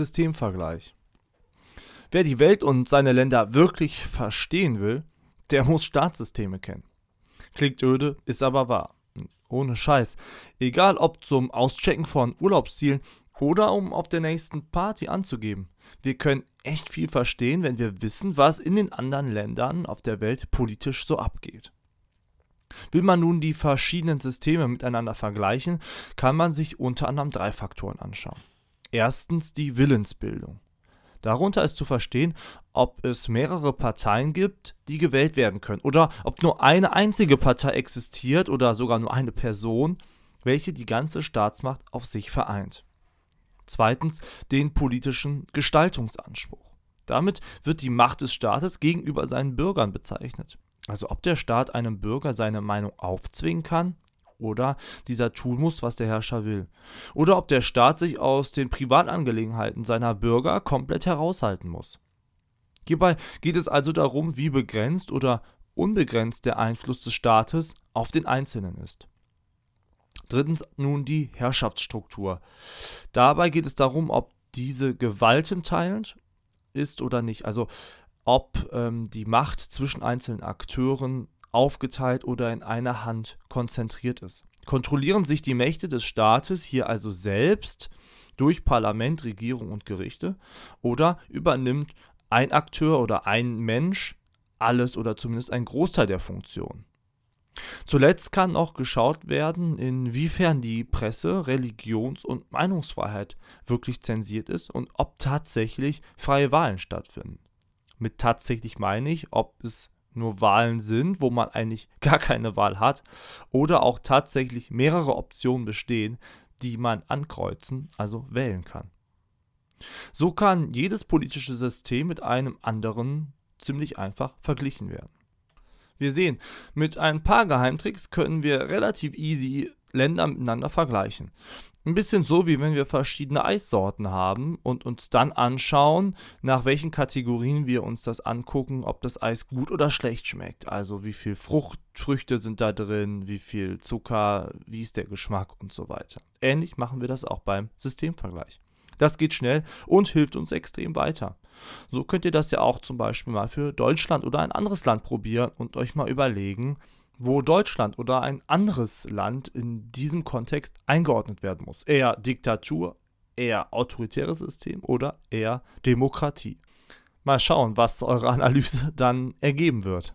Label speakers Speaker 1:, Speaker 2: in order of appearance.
Speaker 1: Systemvergleich. Wer die Welt und seine Länder wirklich verstehen will, der muss Staatssysteme kennen. Klingt öde, ist aber wahr. Ohne Scheiß. Egal ob zum Auschecken von Urlaubszielen oder um auf der nächsten Party anzugeben. Wir können echt viel verstehen, wenn wir wissen, was in den anderen Ländern auf der Welt politisch so abgeht. Will man nun die verschiedenen Systeme miteinander vergleichen, kann man sich unter anderem drei Faktoren anschauen. Erstens die Willensbildung. Darunter ist zu verstehen, ob es mehrere Parteien gibt, die gewählt werden können, oder ob nur eine einzige Partei existiert oder sogar nur eine Person, welche die ganze Staatsmacht auf sich vereint. Zweitens den politischen Gestaltungsanspruch. Damit wird die Macht des Staates gegenüber seinen Bürgern bezeichnet. Also ob der Staat einem Bürger seine Meinung aufzwingen kann oder dieser tun muss, was der Herrscher will. Oder ob der Staat sich aus den Privatangelegenheiten seiner Bürger komplett heraushalten muss. Hierbei geht es also darum, wie begrenzt oder unbegrenzt der Einfluss des Staates auf den Einzelnen ist. Drittens nun die Herrschaftsstruktur. Dabei geht es darum, ob diese gewaltenteilend ist oder nicht. Also ob ähm, die Macht zwischen einzelnen Akteuren aufgeteilt oder in einer Hand konzentriert ist. Kontrollieren sich die Mächte des Staates hier also selbst durch Parlament, Regierung und Gerichte oder übernimmt ein Akteur oder ein Mensch alles oder zumindest ein Großteil der Funktionen? Zuletzt kann auch geschaut werden, inwiefern die Presse, Religions- und Meinungsfreiheit wirklich zensiert ist und ob tatsächlich freie Wahlen stattfinden. Mit tatsächlich meine ich, ob es nur Wahlen sind, wo man eigentlich gar keine Wahl hat, oder auch tatsächlich mehrere Optionen bestehen, die man ankreuzen, also wählen kann. So kann jedes politische System mit einem anderen ziemlich einfach verglichen werden. Wir sehen, mit ein paar Geheimtricks können wir relativ easy Länder miteinander vergleichen. Ein bisschen so, wie wenn wir verschiedene Eissorten haben und uns dann anschauen, nach welchen Kategorien wir uns das angucken, ob das Eis gut oder schlecht schmeckt. Also wie viel Frucht, Früchte sind da drin, wie viel Zucker, wie ist der Geschmack und so weiter. Ähnlich machen wir das auch beim Systemvergleich. Das geht schnell und hilft uns extrem weiter. So könnt ihr das ja auch zum Beispiel mal für Deutschland oder ein anderes Land probieren und euch mal überlegen, wo Deutschland oder ein anderes Land in diesem Kontext eingeordnet werden muss. Eher Diktatur, eher autoritäres System oder eher Demokratie. Mal schauen, was eure Analyse dann ergeben wird.